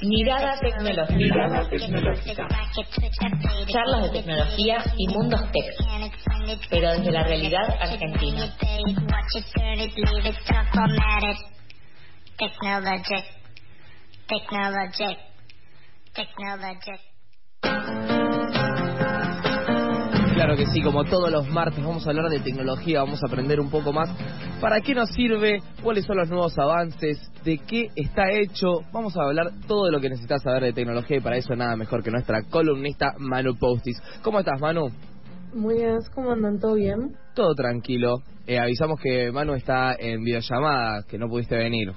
Mirada tecnológica. Charlas de tecnología y mundos tech, pero desde la realidad argentina. Technologic. Technologic. Technologic. Claro que sí, como todos los martes vamos a hablar de tecnología, vamos a aprender un poco más para qué nos sirve, cuáles son los nuevos avances, de qué está hecho. Vamos a hablar todo de lo que necesitas saber de tecnología y para eso nada mejor que nuestra columnista Manu Postis. ¿Cómo estás, Manu? Muy bien, ¿cómo andan? ¿Todo bien? Todo tranquilo. Eh, avisamos que Manu está en videollamada, que no pudiste venir.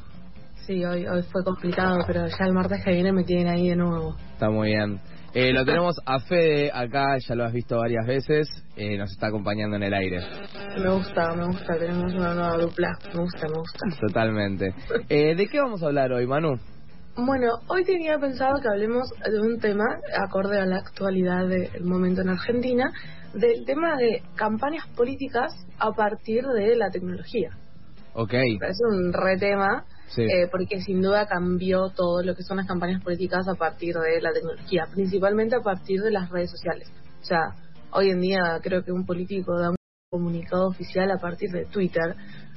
Sí, hoy, hoy fue complicado, pero ya el martes que viene me tienen ahí de nuevo. Está muy bien. Eh, lo tenemos a Fede acá, ya lo has visto varias veces, eh, nos está acompañando en el aire. Me gusta, me gusta, tenemos una nueva dupla, me gusta, me gusta. Totalmente. Eh, ¿De qué vamos a hablar hoy, Manu? Bueno, hoy tenía pensado que hablemos de un tema, acorde a la actualidad del momento en Argentina, del tema de campañas políticas a partir de la tecnología. Ok. Es un re tema eh, porque sin duda cambió todo lo que son las campañas políticas a partir de la tecnología, principalmente a partir de las redes sociales. O sea, hoy en día creo que un político da un comunicado oficial a partir de Twitter,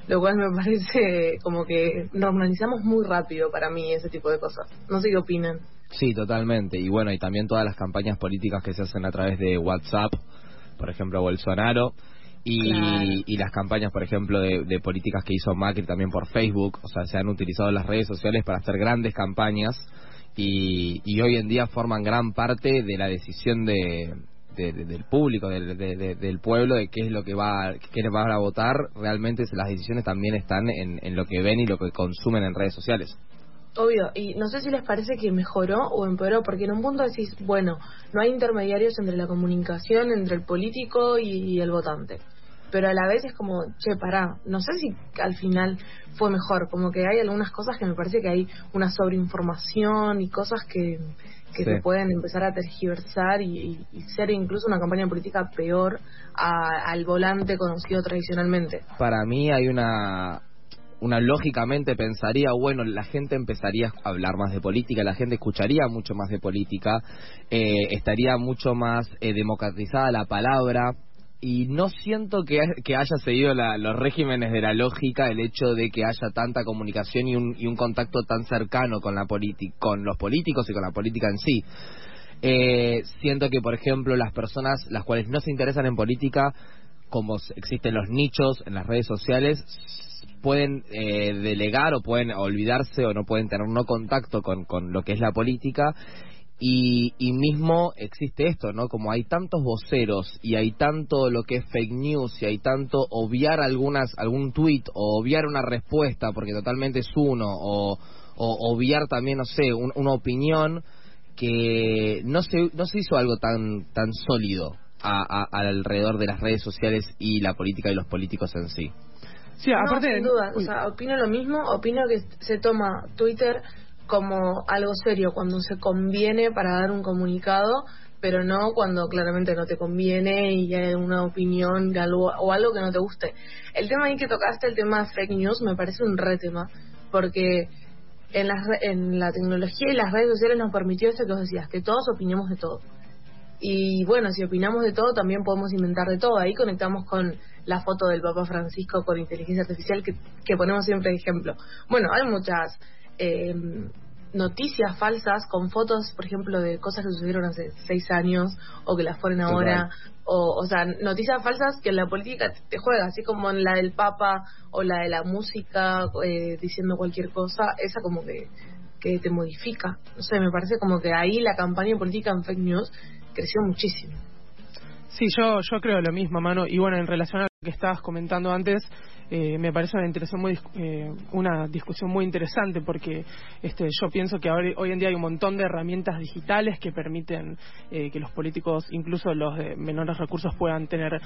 lo cual me parece como que normalizamos muy rápido para mí ese tipo de cosas. No sé qué opinan. Sí, totalmente. Y bueno, y también todas las campañas políticas que se hacen a través de WhatsApp, por ejemplo, Bolsonaro y, las campañas, por ejemplo, de, políticas que hizo Macri también por Facebook, o sea, se han utilizado las redes sociales para hacer grandes campañas y, hoy en día forman gran parte de la decisión de, del público, del pueblo, de qué es lo que va, qué va a votar. Realmente las decisiones también están en, en lo que ven y lo que consumen en redes sociales. Obvio, y no sé si les parece que mejoró o empeoró, porque en un punto decís, bueno, no hay intermediarios entre la comunicación, entre el político y el votante pero a la vez es como, che, pará, no sé si al final fue mejor, como que hay algunas cosas que me parece que hay una sobreinformación y cosas que, que se pueden empezar a tergiversar y, ser incluso una campaña política peor al volante conocido tradicionalmente. Para mí hay una una lógicamente pensaría, bueno, la gente empezaría a hablar más de política, la gente escucharía mucho más de política, eh, estaría mucho más eh, democratizada la palabra, y no siento que, que haya seguido los regímenes de la lógica el hecho de que haya tanta comunicación y un, y un contacto tan cercano con, la con los políticos y con la política en sí. Eh, siento que, por ejemplo, las personas las cuales no se interesan en política, como existen los nichos en las redes sociales, pueden eh, delegar o pueden olvidarse o no pueden tener no contacto con, con lo que es la política y, y, mismo existe esto, ¿no? Como hay tantos voceros y hay tanto lo que es fake news y hay tanto obviar algunas algún tweet o obviar una respuesta porque totalmente es uno o, o obviar también, no sé, una opinión que no se, no se hizo algo tan, tan sólido a, alrededor de las redes sociales y la política y los políticos en sí. Sí, aparte sin duda, o sea, opino lo mismo, opino que se toma Twitter como algo serio cuando se conviene para dar un comunicado, pero no cuando claramente no te conviene y hay una opinión de algo, o algo que no te guste. El tema ahí que tocaste, el tema de fake news, me parece un re tema, porque en, las, en la tecnología y las redes sociales nos permitió eso que vos decías, que todos opinemos de todo. Y bueno, si opinamos de todo, también podemos inventar de todo. Ahí conectamos con la foto del Papa Francisco con inteligencia artificial que, que ponemos siempre de ejemplo. Bueno, hay muchas eh, noticias falsas con fotos, por ejemplo, de cosas que sucedieron hace seis años o que las ponen ahora. O, o sea, noticias falsas que en la política te juega, así como en la del Papa o la de la música, eh, diciendo cualquier cosa, esa como que, que te modifica. No sé, me parece como que ahí la campaña política en fake news creció muchísimo. Sí, yo, yo creo lo mismo, mano. Y bueno, en relación a que estabas comentando antes, eh, me parece una, muy, eh, una discusión muy interesante porque este, yo pienso que hoy en día hay un montón de herramientas digitales que permiten eh, que los políticos, incluso los de menores recursos, puedan tener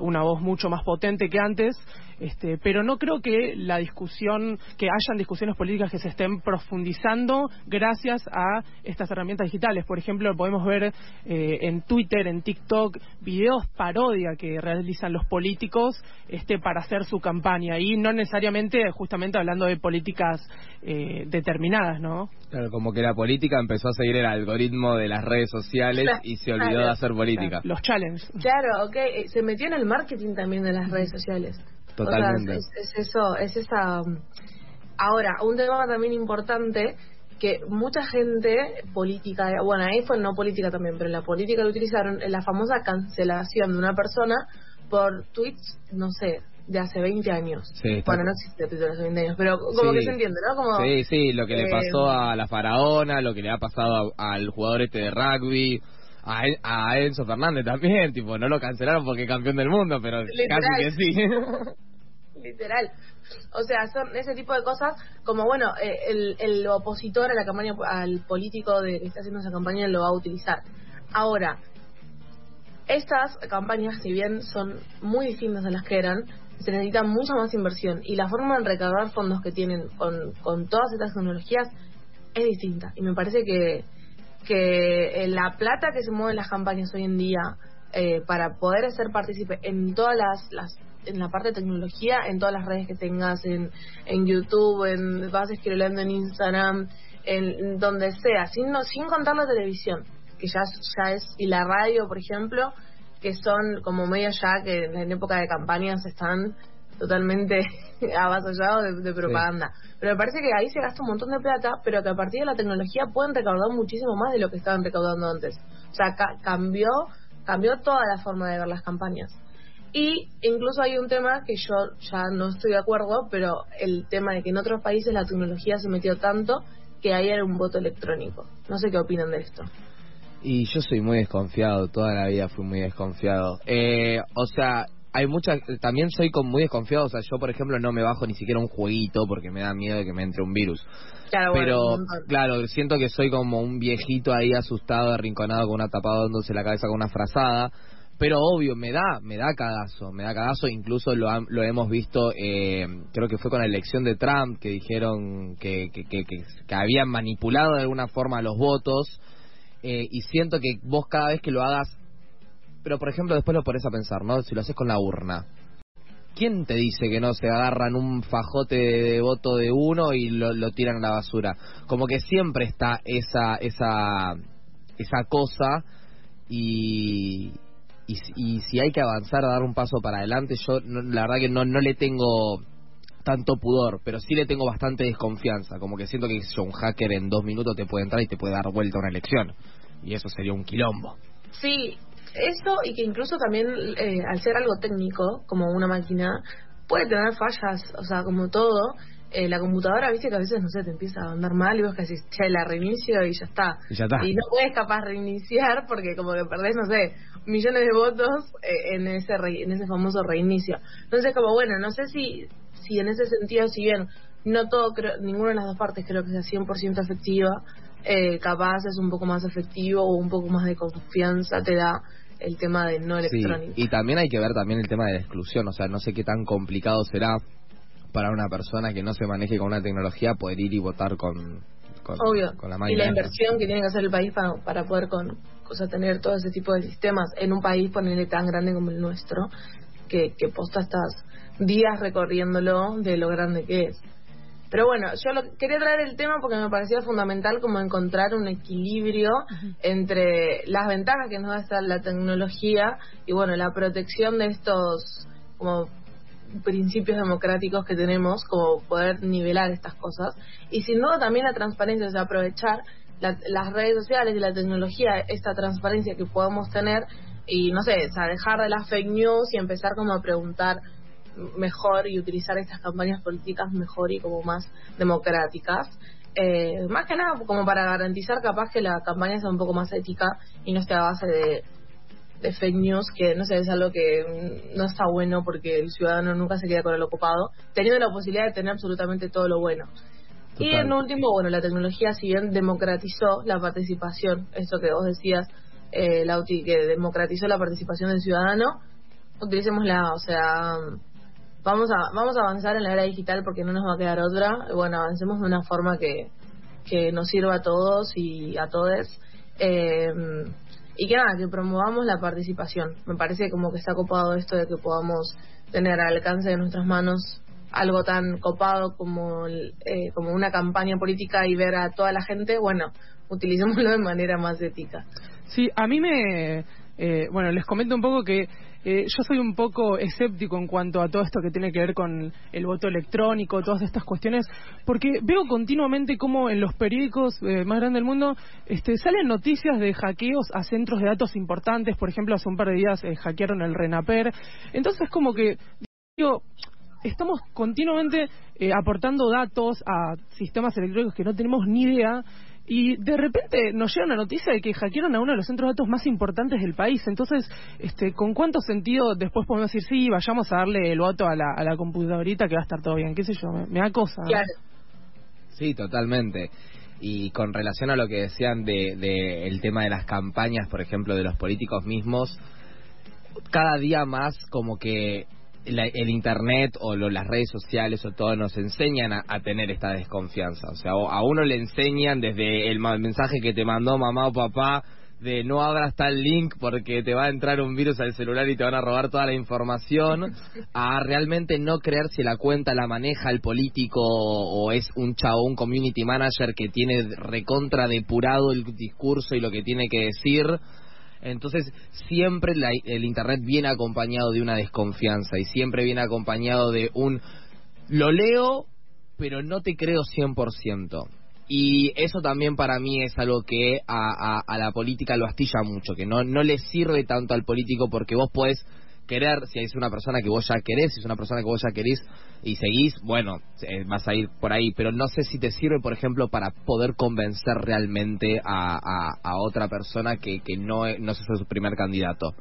una voz mucho más potente que antes. Este, pero no creo que la discusión, que hayan discusiones políticas que se estén profundizando gracias a estas herramientas digitales. Por ejemplo, podemos ver en Twitter, en TikTok, videos parodia que realizan los políticos políticos este, para hacer su campaña y no necesariamente justamente hablando de políticas eh, determinadas, ¿no? Claro, como que la política empezó a seguir el algoritmo de las redes sociales y se olvidó de hacer política. Los challenges. Claro, ok, eh, se metió en el marketing también de las redes sociales. Totalmente. es, eso, es esa... Ahora, un tema también importante que mucha gente política, bueno, ahí fue no política también, pero en la política lo utilizaron, la famosa cancelación de una persona por tweets, no sé, de hace 20 años. bueno, no existe Twitter hace 20 años, pero como que se entiende, ¿no? Como, sí, sí, lo que le pasó eh, a la faraona, lo que le ha pasado al jugador este de rugby. A, a, Enzo Fernández también, tipo, no lo cancelaron porque es campeón del mundo, pero casi que sí. Literal. O sea, son ese tipo de cosas como, bueno, eh, el, el opositor a la campaña, al político de que está haciendo esa campaña lo va a utilizar. Ahora, estas campañas, si bien son muy distintas a las que eran, se necesita mucha más inversión y la forma de recaudar fondos que tienen con, todas estas tecnologías es distinta. Y me parece que, que la plata que se mueve en las campañas hoy en día eh, para poder ser partícipe en todas las, las en la parte de tecnología, en todas las redes que tengas, en, en YouTube, en vas escribiendo en Instagram, en donde sea, sin, no, sin contar la televisión, que ya, ya es, y la radio, por ejemplo, que son como media ya que en época de campañas están totalmente avasallados de, propaganda. Pero me parece que ahí se gasta un montón de plata, pero que a partir de la tecnología pueden recaudar muchísimo más de lo que estaban recaudando antes. O sea, cambió, cambió toda la forma de ver las campañas. Y incluso hay un tema que yo ya no estoy de acuerdo, pero el tema de que en otros países la tecnología se metió tanto que ahí era un voto electrónico. No sé qué opinan de esto. Y yo soy muy desconfiado, toda la vida fui muy desconfiado. Eh, o sea, hay muchas, también soy con muy desconfiado, o sea, yo por ejemplo no me bajo ni siquiera un jueguito porque me da miedo de que me entre un virus. Claro, pero claro, siento que soy como un viejito ahí asustado, arrinconado con una tapada dándose la cabeza con una frazada pero obvio, me da, me da cagazo, me da cagazo, incluso lo, lo hemos visto, eh, creo que fue con la elección de Trump, que dijeron que, que, que, que habían manipulado de alguna forma los votos, eh, y siento que vos cada vez que lo hagas, pero por ejemplo después lo pones a pensar, ¿no? Si lo haces con la urna, ¿quién te dice que no se agarran un fajote de voto de uno y lo, lo tiran a la basura? Como que siempre está esa, esa, esa cosa y, y, si hay que avanzar, a dar un paso para adelante, yo la verdad que no, no le tengo tanto pudor, pero sí le tengo bastante desconfianza, como que siento que un hacker en dos minutos te puede entrar y te puede dar vuelta a una elección, y eso sería un quilombo. Sí, eso y que incluso también eh, al ser algo técnico, como una máquina, puede tener fallas, o sea, como todo, eh, la computadora, viste que a veces, no sé, te empieza a andar mal y vos que decís, che, la reinicio y ya está. Y ya está. Y no puedes capaz reiniciar porque como que perdés, no sé, millones de votos eh, en ese en ese famoso reinicio. Entonces, como bueno, no sé si si en ese sentido, si bien no todo, creo, ninguna de las dos partes creo que sea 100% efectiva, eh, capaz es un poco más efectivo o un poco más de confianza te da el tema de no electrónico. y también hay que ver también el tema de la exclusión, o sea, no sé qué tan complicado será para una persona que no se maneje con una tecnología poder ir y votar con, Obvio. la Y la inversión que tiene que hacer el país para, para poder con, o tener todo ese tipo de sistemas en un país ponerle tan grande como el nuestro, que, que posta estas días recorriéndolo de lo grande que es. Pero bueno, yo lo, quería traer el tema porque me parecía fundamental como encontrar un equilibrio entre las ventajas que nos da la tecnología y bueno, la protección de estos como principios democráticos que tenemos, como poder nivelar estas cosas. Y sin duda también la transparencia, es aprovechar las redes sociales y la tecnología, esta transparencia que podemos tener y no sé, o dejar de las fake news y empezar como a preguntar mejor y utilizar estas campañas políticas mejor y como más democráticas. Eh, más que nada como para garantizar capaz que la campaña sea un poco más ética y no esté a base de, de fake news, que no sé, es algo que no está bueno porque el ciudadano nunca se queda con el ocupado, teniendo la posibilidad de tener absolutamente todo lo bueno. Y en último, bueno, la tecnología si bien democratizó la participación, eso que vos decías, eh, Lauti, que democratizó la participación del ciudadano, utilicémosla, o sea, vamos a vamos a avanzar en la era digital porque no nos va a quedar otra, bueno, avancemos de una forma que, que nos sirva a todos y a todos. Eh, y que nada, que promovamos la participación. Me parece como que está copado esto de que podamos tener al alcance de nuestras manos algo tan copado como, eh, como una campaña política y ver a toda la gente, bueno, utilicémoslo de manera más ética. Sí, a mí me... Eh, bueno, les comento un poco que eh, yo soy un poco escéptico en cuanto a todo esto que tiene que ver con el voto electrónico, todas estas cuestiones, porque veo continuamente cómo en los periódicos eh, más grandes del mundo este, salen noticias de hackeos a centros de datos importantes. Por ejemplo, hace un par de días eh, hackearon el RENAPER. Entonces, como que digo, estamos continuamente aportando datos a sistemas electrónicos que no tenemos ni idea y de repente nos llega una noticia de que hackearon a uno de los centros de datos más importantes del país. Entonces, este, ¿con cuánto sentido después podemos decir, sí, vayamos a darle el voto a la, a la computadorita que va a estar todo bien? ¿Qué sé yo? Me, da cosa. Sí, totalmente. Y con relación a lo que decían de, de el tema de las campañas, por ejemplo, de los políticos mismos, cada día más como que el internet o las redes sociales o todo nos enseñan a, tener esta desconfianza. O sea, a uno le enseñan desde el mensaje que te mandó mamá o papá de no abras tal link porque te va a entrar un virus al celular y te van a robar toda la información, a realmente no creer si la cuenta la maneja el político o es un chavo, un community manager que tiene recontra depurado el discurso y lo que tiene que decir entonces, siempre el Internet viene acompañado de una desconfianza y siempre viene acompañado de un lo leo, pero no te creo 100%. Y eso también para mí es algo que a, a la política lo astilla mucho, que no, no le sirve tanto al político porque vos podés querer, si es una persona que vos ya querés, si es una persona que vos ya querés y seguís, bueno, eh, vas a ir por ahí, pero no sé si te sirve, por ejemplo, para poder convencer realmente a, a, otra persona que, que no, no es su primer candidato.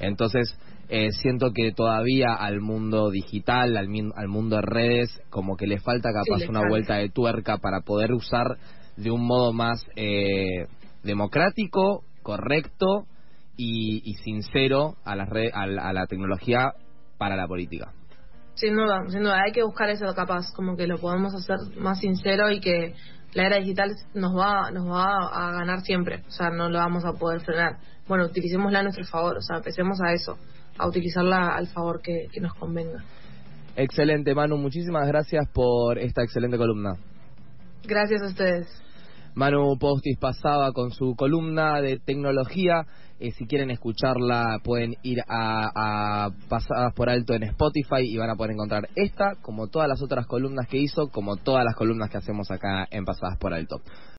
Entonces, eh, siento que todavía al mundo digital, al, al mundo de redes, como que le falta capaz una vuelta de tuerca para poder usar de un modo más eh, democrático, correcto, y, sincero a la, red, a, la, tecnología para la política. Sin duda, sin duda, hay que buscar eso capaz, como que lo podemos hacer más sincero y que la era digital nos va, nos va a ganar siempre, o sea, no lo vamos a poder frenar. Bueno, utilicémosla a nuestro favor, o sea, empecemos a eso, a utilizarla al favor que, que nos convenga. Excelente, Manu, muchísimas gracias por esta excelente columna. Gracias a ustedes. Manu Postis pasaba con su columna de tecnología. Eh, si quieren escucharla, pueden ir a, a, Pasadas por Alto en Spotify y van a poder encontrar esta, como todas las otras columnas que hizo, como todas las columnas que hacemos acá en Pasadas por Alto.